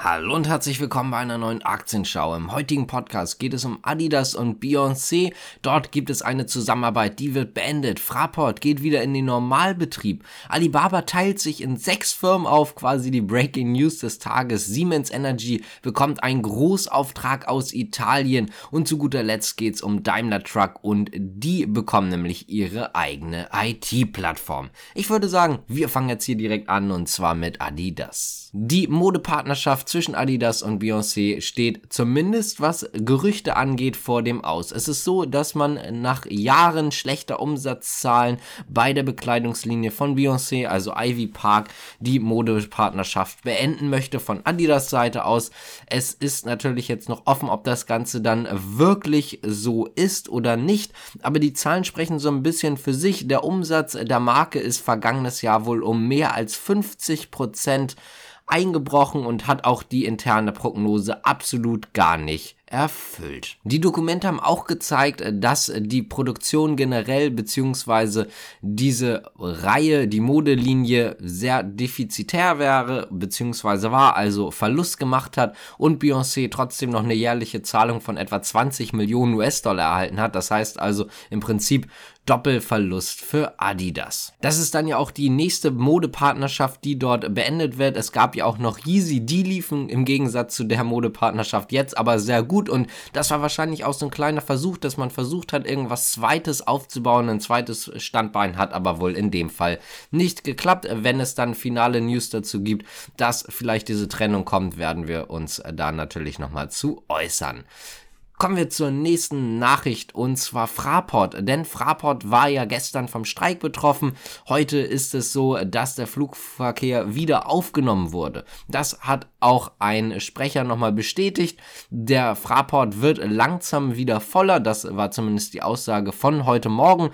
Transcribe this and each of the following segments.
Hallo und herzlich willkommen bei einer neuen Aktienschau. Im heutigen Podcast geht es um Adidas und Beyoncé. Dort gibt es eine Zusammenarbeit, die wird beendet. Fraport geht wieder in den Normalbetrieb. Alibaba teilt sich in sechs Firmen auf, quasi die Breaking News des Tages. Siemens Energy bekommt einen Großauftrag aus Italien und zu guter Letzt geht es um Daimler Truck und die bekommen nämlich ihre eigene IT-Plattform. Ich würde sagen, wir fangen jetzt hier direkt an und zwar mit Adidas. Die Modepartnerschaft zwischen Adidas und Beyoncé steht zumindest was Gerüchte angeht vor dem Aus. Es ist so, dass man nach Jahren schlechter Umsatzzahlen bei der Bekleidungslinie von Beyoncé, also Ivy Park, die Modepartnerschaft beenden möchte von Adidas Seite aus. Es ist natürlich jetzt noch offen, ob das Ganze dann wirklich so ist oder nicht, aber die Zahlen sprechen so ein bisschen für sich. Der Umsatz der Marke ist vergangenes Jahr wohl um mehr als 50 Prozent eingebrochen und hat auch die interne Prognose absolut gar nicht erfüllt. Die Dokumente haben auch gezeigt, dass die Produktion generell beziehungsweise diese Reihe, die Modelinie sehr defizitär wäre beziehungsweise war, also Verlust gemacht hat und Beyoncé trotzdem noch eine jährliche Zahlung von etwa 20 Millionen US-Dollar erhalten hat. Das heißt also im Prinzip Doppelverlust für Adidas. Das ist dann ja auch die nächste Modepartnerschaft, die dort beendet wird. Es gab ja auch noch Yeezy, die liefen im Gegensatz zu der Modepartnerschaft jetzt aber sehr gut und das war wahrscheinlich auch so ein kleiner Versuch, dass man versucht hat, irgendwas zweites aufzubauen, ein zweites Standbein hat aber wohl in dem Fall nicht geklappt. Wenn es dann finale News dazu gibt, dass vielleicht diese Trennung kommt, werden wir uns da natürlich nochmal zu äußern. Kommen wir zur nächsten Nachricht und zwar Fraport. Denn Fraport war ja gestern vom Streik betroffen. Heute ist es so, dass der Flugverkehr wieder aufgenommen wurde. Das hat auch ein Sprecher nochmal bestätigt. Der Fraport wird langsam wieder voller. Das war zumindest die Aussage von heute Morgen.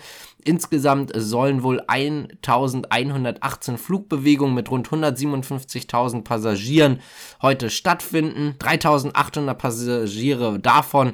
Insgesamt sollen wohl 1118 Flugbewegungen mit rund 157.000 Passagieren heute stattfinden. 3800 Passagiere davon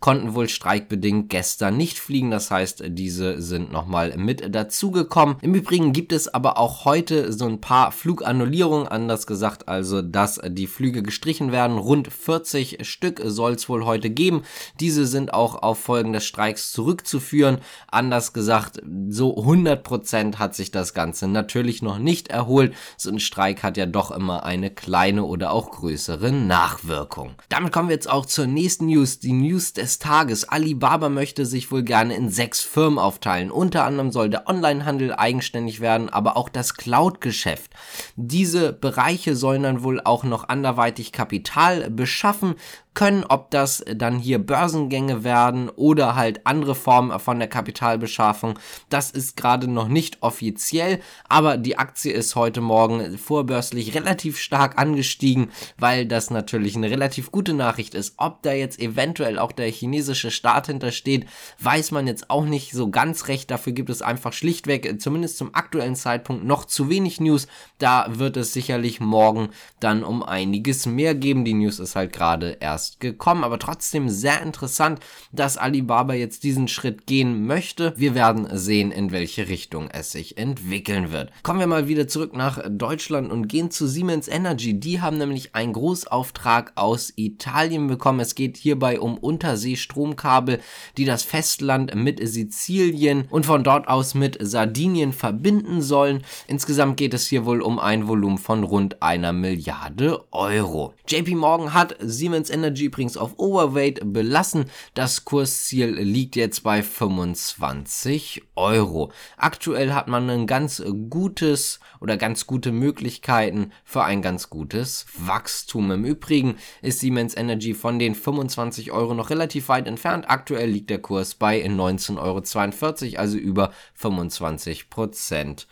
konnten wohl streikbedingt gestern nicht fliegen. Das heißt, diese sind nochmal mit dazugekommen. Im Übrigen gibt es aber auch heute so ein paar Flugannullierungen, anders gesagt, also dass die Flüge gestrichen werden. Rund 40 Stück soll es wohl heute geben. Diese sind auch auf Folgen des Streiks zurückzuführen. Anders gesagt, so 100% hat sich das Ganze natürlich noch nicht erholt. So ein Streik hat ja doch immer eine kleine oder auch größere Nachwirkung. Damit kommen wir jetzt auch zur nächsten News, die News des des Tages. Alibaba möchte sich wohl gerne in sechs Firmen aufteilen. Unter anderem soll der Onlinehandel eigenständig werden, aber auch das Cloud-Geschäft. Diese Bereiche sollen dann wohl auch noch anderweitig Kapital beschaffen, können, ob das dann hier Börsengänge werden oder halt andere Formen von der Kapitalbeschaffung. Das ist gerade noch nicht offiziell, aber die Aktie ist heute Morgen vorbörslich relativ stark angestiegen, weil das natürlich eine relativ gute Nachricht ist. Ob da jetzt eventuell auch der chinesische Staat hintersteht, weiß man jetzt auch nicht so ganz recht. Dafür gibt es einfach schlichtweg, zumindest zum aktuellen Zeitpunkt, noch zu wenig News. Da wird es sicherlich morgen dann um einiges mehr geben. Die News ist halt gerade erst erst gekommen, aber trotzdem sehr interessant, dass Alibaba jetzt diesen Schritt gehen möchte. Wir werden sehen, in welche Richtung es sich entwickeln wird. Kommen wir mal wieder zurück nach Deutschland und gehen zu Siemens Energy. Die haben nämlich einen Großauftrag aus Italien bekommen. Es geht hierbei um Unterseestromkabel, die das Festland mit Sizilien und von dort aus mit Sardinien verbinden sollen. Insgesamt geht es hier wohl um ein Volumen von rund einer Milliarde Euro. JP Morgan hat Siemens Energy Energy übrigens auf Overweight belassen. Das Kursziel liegt jetzt bei 25 Euro. Aktuell hat man ein ganz gutes oder ganz gute Möglichkeiten für ein ganz gutes Wachstum. Im Übrigen ist Siemens Energy von den 25 Euro noch relativ weit entfernt. Aktuell liegt der Kurs bei 19,42 Euro, also über 25 Prozent.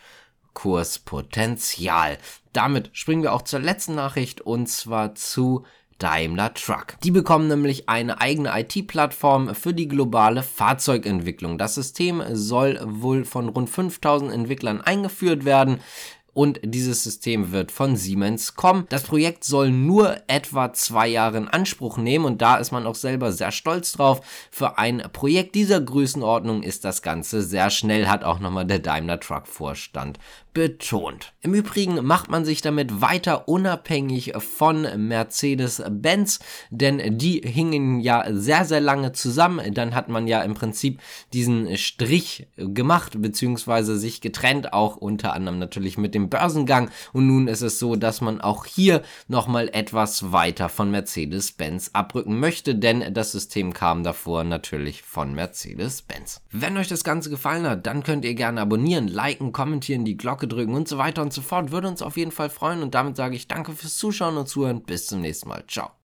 Kurspotenzial. Damit springen wir auch zur letzten Nachricht und zwar zu Daimler Truck. Die bekommen nämlich eine eigene IT-Plattform für die globale Fahrzeugentwicklung. Das System soll wohl von rund 5000 Entwicklern eingeführt werden und dieses System wird von Siemens kommen. Das Projekt soll nur etwa zwei Jahre in Anspruch nehmen und da ist man auch selber sehr stolz drauf. Für ein Projekt dieser Größenordnung ist das Ganze sehr schnell, hat auch nochmal der Daimler Truck Vorstand betont. Im Übrigen macht man sich damit weiter unabhängig von Mercedes-Benz, denn die hingen ja sehr, sehr lange zusammen. Dann hat man ja im Prinzip diesen Strich gemacht, beziehungsweise sich getrennt, auch unter anderem natürlich mit dem Börsengang. Und nun ist es so, dass man auch hier nochmal etwas weiter von Mercedes-Benz abrücken möchte, denn das System kam davor natürlich von Mercedes-Benz. Wenn euch das Ganze gefallen hat, dann könnt ihr gerne abonnieren, liken, kommentieren, die Glocke drücken und so weiter und so fort. Würde uns auf jeden Fall freuen und damit sage ich danke fürs Zuschauen und Zuhören. Bis zum nächsten Mal. Ciao.